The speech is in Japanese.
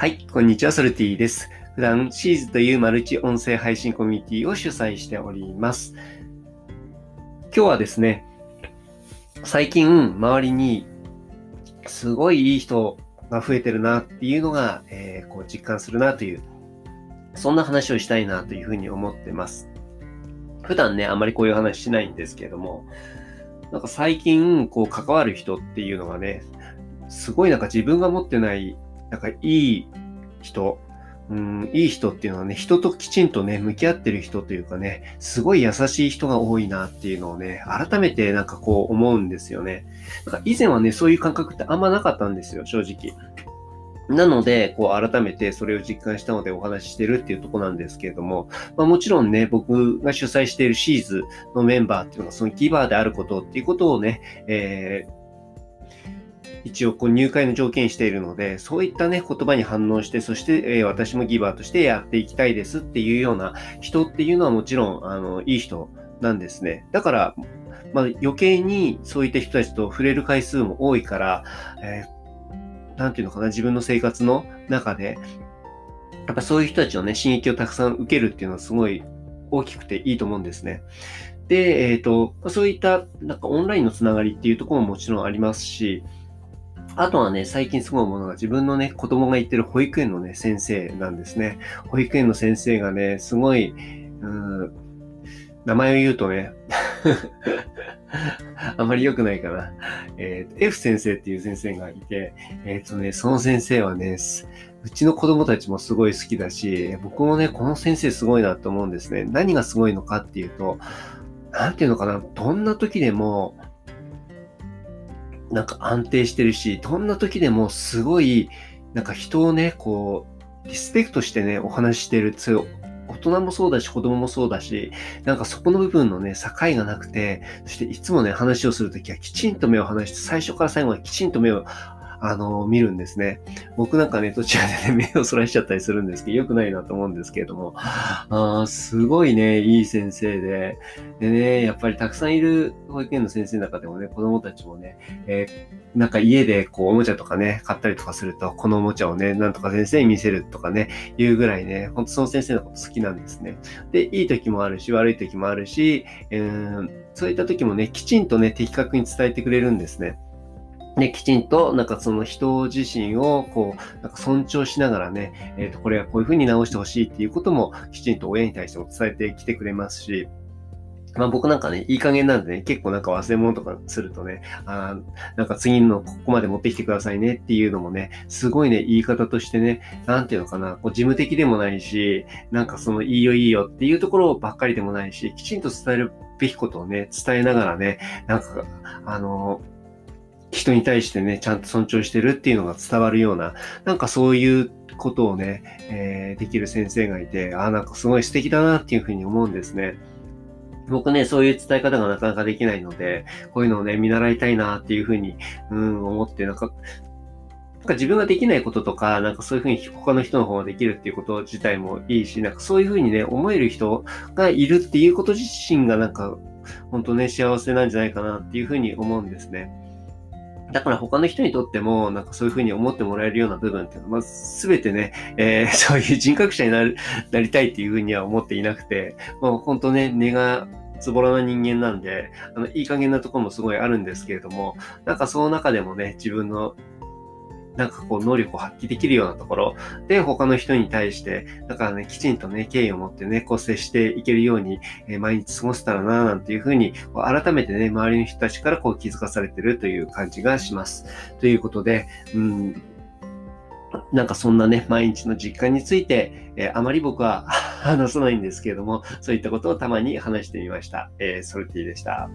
はい、こんにちは、ソルティです。普段、シーズというマルチ音声配信コミュニティを主催しております。今日はですね、最近、周りにすごいいい人が増えてるなっていうのが、えーこう実感するなという、そんな話をしたいなというふうに思ってます。普段ね、あまりこういう話しないんですけれども、なんか最近、こう関わる人っていうのがね、すごいなんか自分が持ってない、なんかいい人、うん、いい人っていうのはね、人ときちんとね、向き合ってる人というかね、すごい優しい人が多いなっていうのをね、改めてなんかこう思うんですよね。なんか以前はね、そういう感覚ってあんまなかったんですよ、正直。なので、こう改めてそれを実感したのでお話ししてるっていうとこなんですけれども、まあ、もちろんね、僕が主催しているシーズのメンバーっていうのがそのギバーであることっていうことをね、えー一応こう入会の条件しているので、そういったね、言葉に反応して、そして、えー私もギバーとしてやっていきたいですっていうような人っていうのはもちろん、あの、いい人なんですね。だから、まあ、余計にそういった人たちと触れる回数も多いから、えーなんていうのかな、自分の生活の中で、やっぱそういう人たちのね、刺激をたくさん受けるっていうのはすごい大きくていいと思うんですね。で、えっ、と、そういった、なんかオンラインのつながりっていうところももちろんありますし、あとはね、最近すごい思うのが自分のね、子供が行ってる保育園のね、先生なんですね。保育園の先生がね、すごい、うん、名前を言うとね、あまり良くないかな。えっー F 先生っていう先生がいて、えっ、とね、その先生はね、うちの子供たちもすごい好きだし、僕もね、この先生すごいなと思うんですね。何がすごいのかっていうと、なんていうのかな、どんな時でも、なんか安定してるし、どんな時でもすごい、なんか人をね、こう、リスペクトしてね、お話ししてる、そう大人もそうだし、子供もそうだし、なんかそこの部分のね、境がなくて、そしていつもね、話をするときはきちんと目を離して、最初から最後まできちんと目を、あの見るんですね。僕なんかね、途中でね、目をそらしちゃったりするんですけど、良くないなと思うんですけれども、あーすごいね、いい先生で、でね、やっぱりたくさんいる保育園の先生の中でもね、子供たちもね、えーなんか家でこうおもちゃとかね、買ったりとかすると、このおもちゃをね、なんとか先生に見せるとかね、いうぐらいね、ほんとその先生のこと好きなんですね。で、いい時もあるし、悪い時もあるし、えーそういった時もね、きちんとね、的確に伝えてくれるんですね。ね、きちんと、なんかその人自身を、こう、なんか尊重しながらね、えっ、と、これはこういう風に直してほしいっていうことも、きちんと親に対しても伝えてきてくれますし、まあ僕なんかね、いい加減なんでね、結構なんか忘れ物とかするとね、あなんか次のここまで持ってきてくださいねっていうのもね、すごいね、言い方としてね、なんていうのかな、こう事務的でもないし、なんかそのいいよいいよっていうところばっかりでもないし、きちんと伝えるべきことをね、伝えながらね、なんか、あの人に対してね、ちゃんと尊重してるっていうのが伝わるような、なんかそういうことをね、えーできる先生がいて、ああ、なんかすごい素敵だなっていうふうに思うんですね。僕ね、そういう伝え方がなかなかできないので、こういうのをね、見習いたいなっていうふうに、うん、思って、なんか、なんか自分ができないこととか、なんかそういうふうに他の人の方ができるっていうこと自体もいいし、なんかそういうふうにね、思える人がいるっていうこと自身がなんか、本当ね、幸せなんじゃないかなっていうふうに思うんですね。だから他の人にとっても、なんかそういうふうに思ってもらえるような部分っていうのは、ま全てね、えー そういう人格者になる なりたいっていうふうには思っていなくて、まあ本当ね、根がつぼらな人間なんで、あの、いい加減なところもすごいあるんですけれども、なんかその中でもね、自分の、なんかこう、能力を発揮できるようなところで、他の人に対して、だからね、きちんとね、敬意を持ってね、こう接していけるように、えー毎日過ごせたらな、なんていうふうに、こう改めてね、周りの人たちからこう気づかされてるという感じがします。ということで、うん、なんかそんなね、毎日の実感について、えーあまり僕は 話さないんですけれども、そういったことをたまに話してみました。えーソルティでした。